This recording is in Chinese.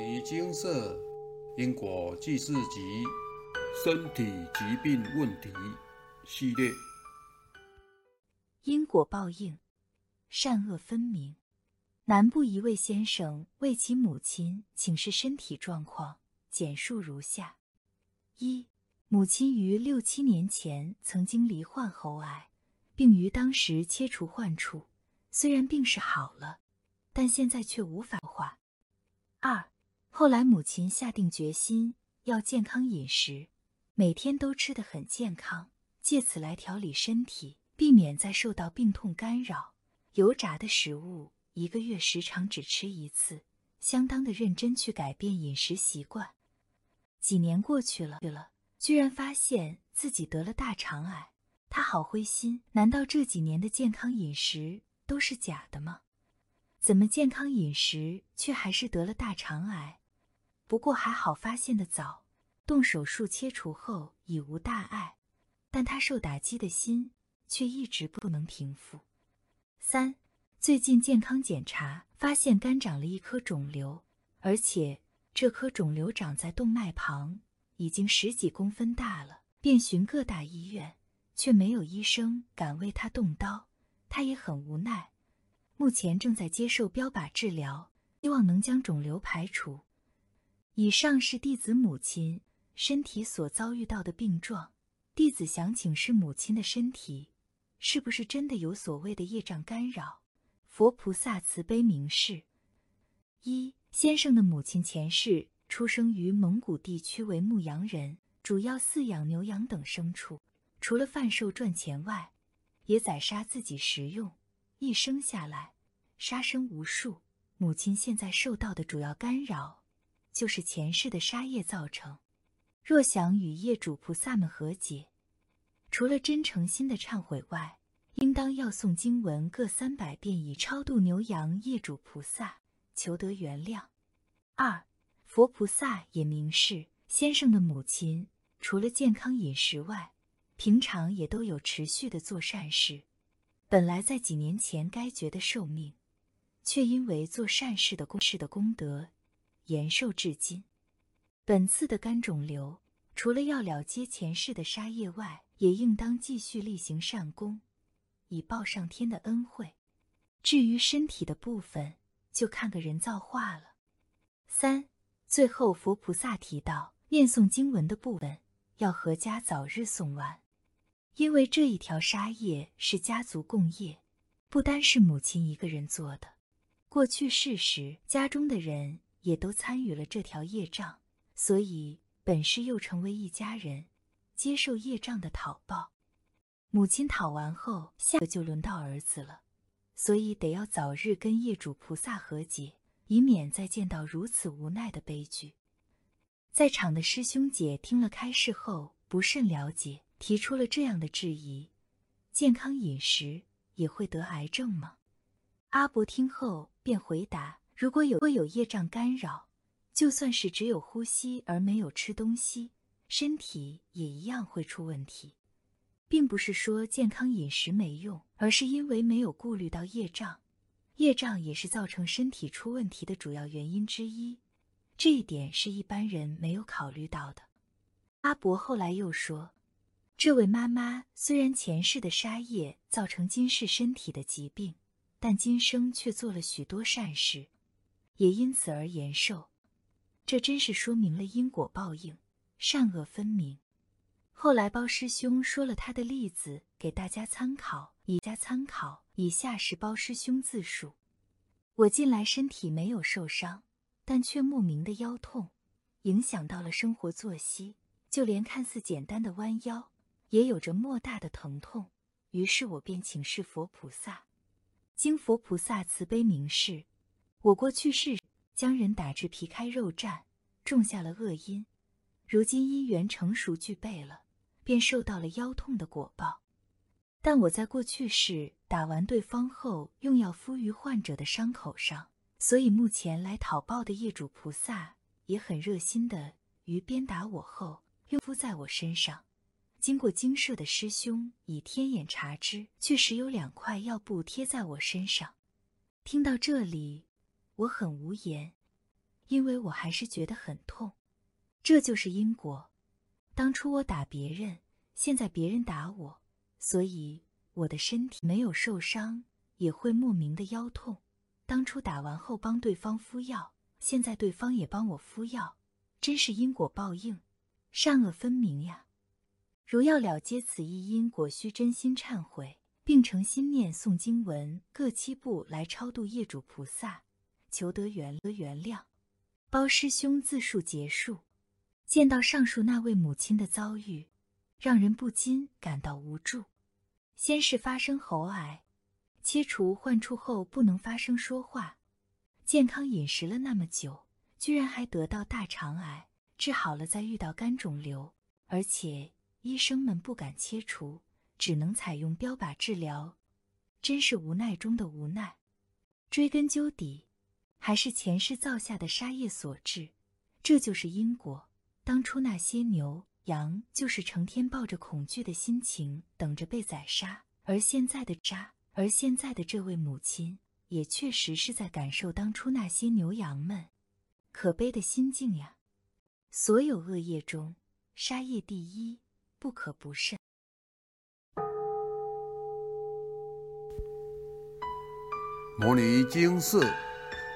尼精舍因果记事集身体疾病问题系列。因果报应，善恶分明。南部一位先生为其母亲请示身体状况，简述如下：一、母亲于六七年前曾经罹患喉癌，并于当时切除患处，虽然病势好了，但现在却无法化。二、后来母亲下定决心要健康饮食，每天都吃得很健康，借此来调理身体，避免再受到病痛干扰。油炸的食物一个月时常只吃一次，相当的认真去改变饮食习惯。几年过去了，了，居然发现自己得了大肠癌，他好灰心。难道这几年的健康饮食都是假的吗？怎么健康饮食却还是得了大肠癌？不过还好发现的早，动手术切除后已无大碍，但他受打击的心却一直不能平复。三，最近健康检查发现肝长了一颗肿瘤，而且这颗肿瘤长在动脉旁，已经十几公分大了。遍寻各大医院，却没有医生敢为他动刀，他也很无奈。目前正在接受标靶治疗，希望能将肿瘤排除。以上是弟子母亲身体所遭遇到的病状，弟子想请示母亲的身体，是不是真的有所谓的业障干扰？佛菩萨慈悲明示：一先生的母亲前世出生于蒙古地区，为牧羊人，主要饲养牛羊等牲畜，除了贩售赚钱外，也宰杀自己食用。一生下来，杀生无数。母亲现在受到的主要干扰，就是前世的杀业造成。若想与业主菩萨们和解，除了真诚心的忏悔外，应当要诵经文各三百遍，以超度牛羊业主菩萨，求得原谅。二佛菩萨也明示，先生的母亲除了健康饮食外，平常也都有持续的做善事。本来在几年前该绝的寿命，却因为做善事的功事的功德，延寿至今。本次的肝肿瘤，除了要了结前世的杀业外，也应当继续例行善功，以报上天的恩惠。至于身体的部分，就看个人造化了。三最后，佛菩萨提到念诵经文的部分，要阖家早日诵完。因为这一条杀业是家族共业，不单是母亲一个人做的。过去世时，家中的人也都参与了这条业障，所以本是又成为一家人，接受业障的讨报。母亲讨完后，下个就轮到儿子了，所以得要早日跟业主菩萨和解，以免再见到如此无奈的悲剧。在场的师兄姐听了开示后，不甚了解。提出了这样的质疑：健康饮食也会得癌症吗？阿伯听后便回答：如果有若有业障干扰，就算是只有呼吸而没有吃东西，身体也一样会出问题。并不是说健康饮食没用，而是因为没有顾虑到业障，业障也是造成身体出问题的主要原因之一。这一点是一般人没有考虑到的。阿伯后来又说。这位妈妈虽然前世的杀业造成今世身体的疾病，但今生却做了许多善事，也因此而延寿。这真是说明了因果报应，善恶分明。后来包师兄说了他的例子给大家参考，以下参考。以下是包师兄自述：我近来身体没有受伤，但却莫名的腰痛，影响到了生活作息，就连看似简单的弯腰。也有着莫大的疼痛，于是我便请示佛菩萨。经佛菩萨慈悲明示，我过去世将人打至皮开肉绽，种下了恶因，如今因缘成熟具备了，便受到了腰痛的果报。但我在过去世打完对方后，用药敷于患者的伤口上，所以目前来讨报的业主菩萨也很热心的，于鞭打我后，用敷在我身上。经过精舍的师兄以天眼查之，确实有两块药布贴在我身上。听到这里，我很无言，因为我还是觉得很痛。这就是因果。当初我打别人，现在别人打我，所以我的身体没有受伤，也会莫名的腰痛。当初打完后帮对方敷药，现在对方也帮我敷药，真是因果报应，善恶分明呀！如要了结此一因果，需真心忏悔，并诚心念诵经文各七部来超度业主菩萨，求得原原谅。包师兄自述结束。见到上述那位母亲的遭遇，让人不禁感到无助。先是发生喉癌，切除患处后不能发声说话，健康饮食了那么久，居然还得到大肠癌，治好了再遇到肝肿瘤，而且医生们不敢切除，只能采用标靶治疗，真是无奈中的无奈。追根究底，还是前世造下的杀业所致，这就是因果。当初那些牛羊就是成天抱着恐惧的心情等着被宰杀，而现在的渣，而现在的这位母亲也确实是在感受当初那些牛羊们可悲的心境呀。所有恶业中，杀业第一，不可不慎。摩尼经寺。